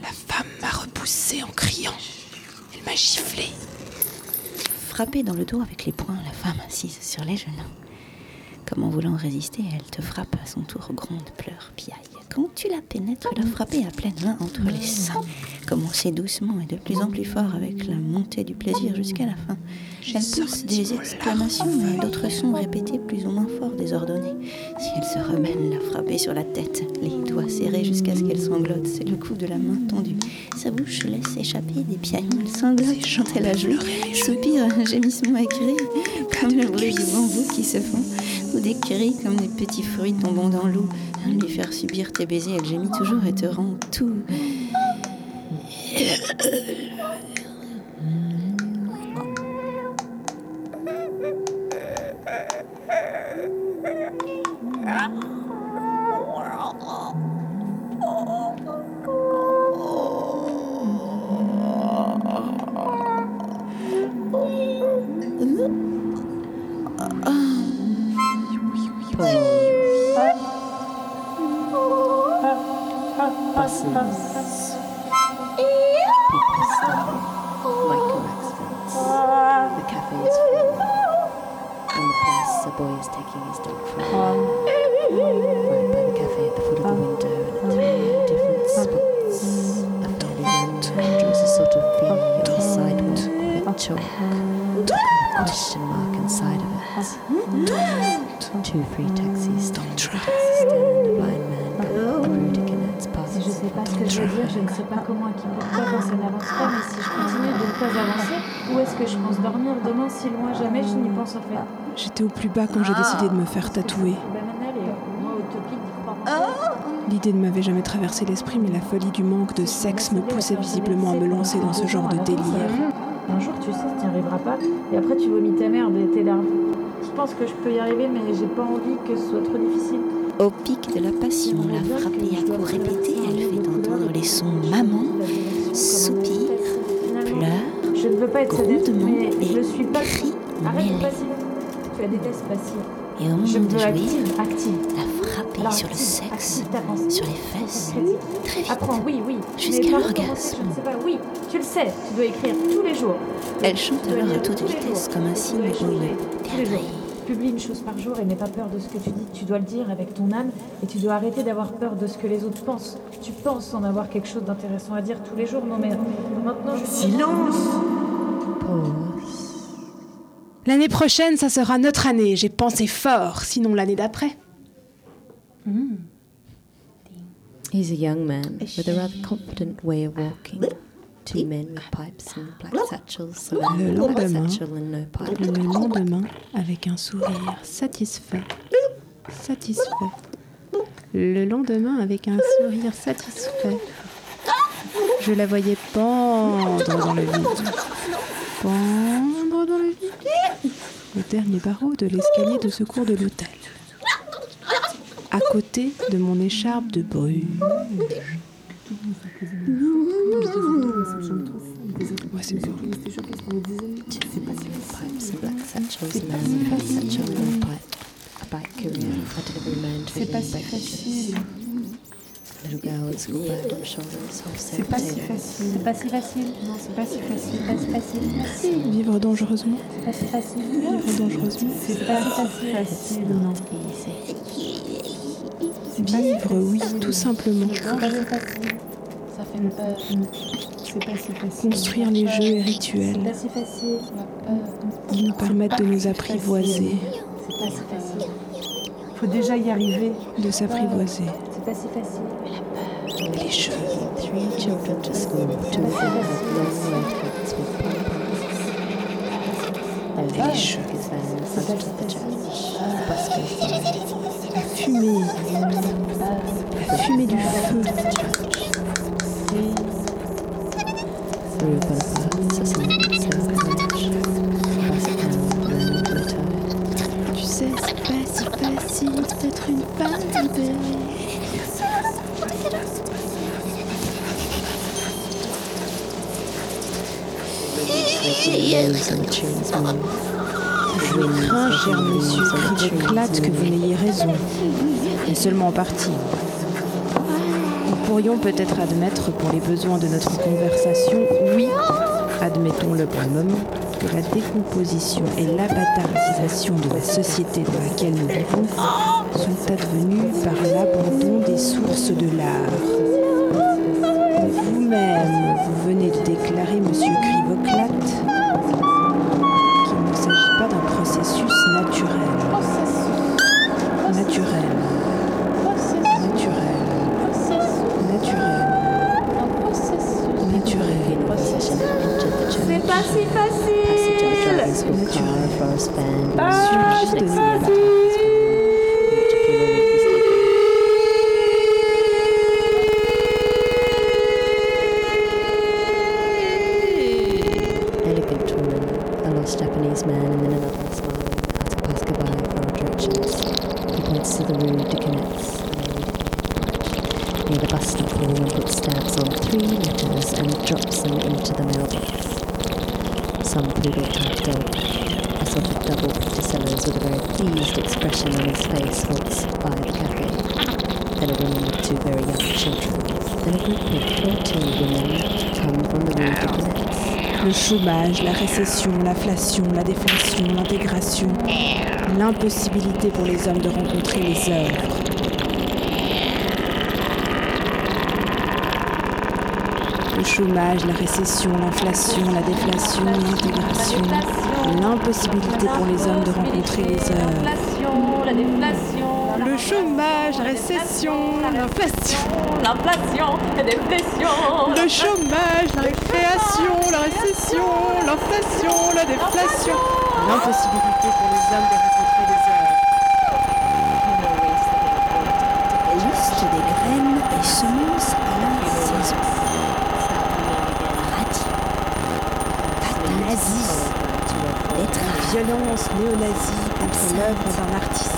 La femme m'a repoussé en criant. Elle m'a giflé. Frappée dans le dos avec les poings, la femme assise sur les genoux. Comme en voulant résister, elle te frappe à son tour, gronde, pleure, piaille. Quand tu la pénètres, la frapper à pleine main entre les seins. Commencer doucement et de plus en plus fort avec la montée du plaisir jusqu'à la fin. Elle pousse des exclamations et d'autres sons répétés plus ou moins forts, désordonnés. Si elle se rebelle, la frapper sur la tête, les doigts serrés jusqu'à ce qu'elle sanglote. C'est le coup de la main tendue. Sa bouche laisse échapper des piaillements. Elle sanglote quand elle a joué. Soupire, un gémissement écrit, comme le bruit du bambou qui se fond des cris comme des petits fruits tombant dans l'eau. Lui faire subir tes baisers, elle gémit toujours et te rend tout. Boy is taking his dog for a walk. Right by the cafe at the foot of the window and at three different spots. A fairly young man draws a sort of V on the sidewalk with chalk. A question mark inside of it. Two free taxis stop taxi stand. A blind man going through Si je sais pas ce que je veux dire, je ne sais pas comment et qui pourquoi quand ça n'avance pas, mais si je continue de ne pas avancer, où est-ce que je pense dormir demain si loin jamais je n'y pense en fait? J'étais au plus bas quand j'ai décidé de me faire tatouer. Croire. L'idée ne m'avait jamais traversé l'esprit, mais la folie du manque de sexe me poussait visiblement à me lancer dans ce genre de délire. Un jour, tu sais, tu n'y arriveras pas, et après tu vomis ta merde et tes larves. Je pense que je peux y arriver, mais j'ai pas envie que ce soit trop difficile. Au pic de la passion, la frappée à coups répétés, elle fait entendre les sons maman, soupir, pleure, Je ne veux pas être grondement mais et je suis pas. cris Arrête mêlés. passive. Tu la détestes passive. Et au Je moment veux de jouir, active, active. la frapper Alors, sur le active, sexe, ta pensée. sur les fesses, très vite. Apprends, oui, oui. Jusqu'à l'orgasme. Je oui, tu le sais, tu dois écrire tous les jours. Elle chante alors à toute vitesse, comme un signe dois ou Publie une chose par jour et n'aie pas peur de ce que tu dis. Tu dois le dire avec ton âme et tu dois arrêter d'avoir peur de ce que les autres pensent. Tu penses en avoir quelque chose d'intéressant à dire tous les jours. Non mais maintenant je... Silence Pause. L'année prochaine, ça sera notre année. J'ai pensé fort, sinon l'année d'après. He's a young man with a rather confident way of walking. Two men with pipes and black satchels. Le with a black lendemain, satchel and no pipe. Le lendemain, avec un sourire satisfait. Satisfait. Le lendemain, avec un sourire satisfait. Je la voyais pendre dans le vide. Pendre dans le vide. Au dernier barreau de l'escalier de secours de l'hôtel. À côté de mon écharpe de brume. C'est pas si facile. C'est pas si facile. C'est pas si facile. C'est pas si facile. Pas si facile. Vivre dangereusement. C'est pas si facile. Vivre dangereusement. C'est pas si facile. Vivre, oui, tout simplement. C'est pas si facile. Ça fait peur. C'est pas si facile. Construire les jeux et rituels qui nous permettent de nous apprivoiser, C'est pas si facile. Faut déjà y arriver. de s'apprivoiser. C'est pas si facile. Les jeux. Les jeux. Bus goes by. La fumée. Fumée du feu. Tu sais, c'est pas si facile d'être une femme. Making wind Crains, cher monsieur, on the qu'il trees éclate que vous n'ayez raison. Et seulement en partie. Pourriez pourrions peut-être admettre pour les besoins de notre conversation, oui, admettons-le pour le moment, que la décomposition et l'abatarisation de la société dans laquelle nous vivons sont advenues par l'abandon des sources de l'art. Vous-même, vous venez de déclarer, monsieur s'agit pas d'un processus naturel. Naturel. Naturel. Naturel. Naturel. C'est pas si facile Dragons will carve forest band Ah, and c'est six facile. He points to the Rue de Canets, near the bus stop where the woman stamps on three letters and drops them into the mailbox. Some poodle dog, a sort of double picture sellers with a very pleased expression on his face walks by the cafe. Then a woman with two very young children. Then a group of 14 women come from the Rue de Canets. Le chômage, la récession, l'inflation, la déflation, l'intégration, l'impossibilité pour les hommes de rencontrer les œuvres. Le chômage, la récession, l'inflation, la déflation, l'intégration, l'impossibilité pour les hommes de rencontrer les œuvres. Le chômage, la récession, l'inflation, l'inflation, la déflation. le chômage, la récréation, la récession, l'inflation, la déflation, l'impossibilité pour les hommes de rencontrer les œuvres. Liste des graines et semences à la saison. Radis. Pâte nazie. Betterave. Violence néo-nazie contre l'œuvre d'un artiste.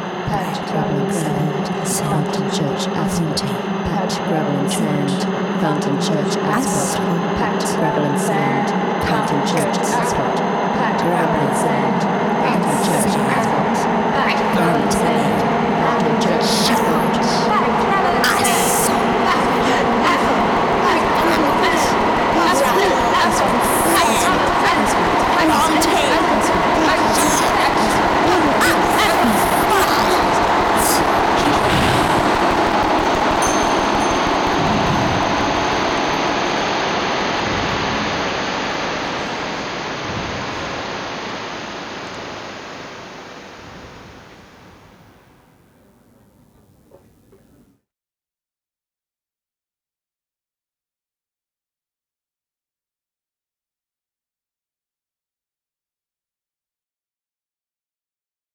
Patch and Crescent, Fountain Church, Asmonton, Patch and Sand, Fountain Church, Asphalt, Patch and Sand, Fountain Church, Asphalt.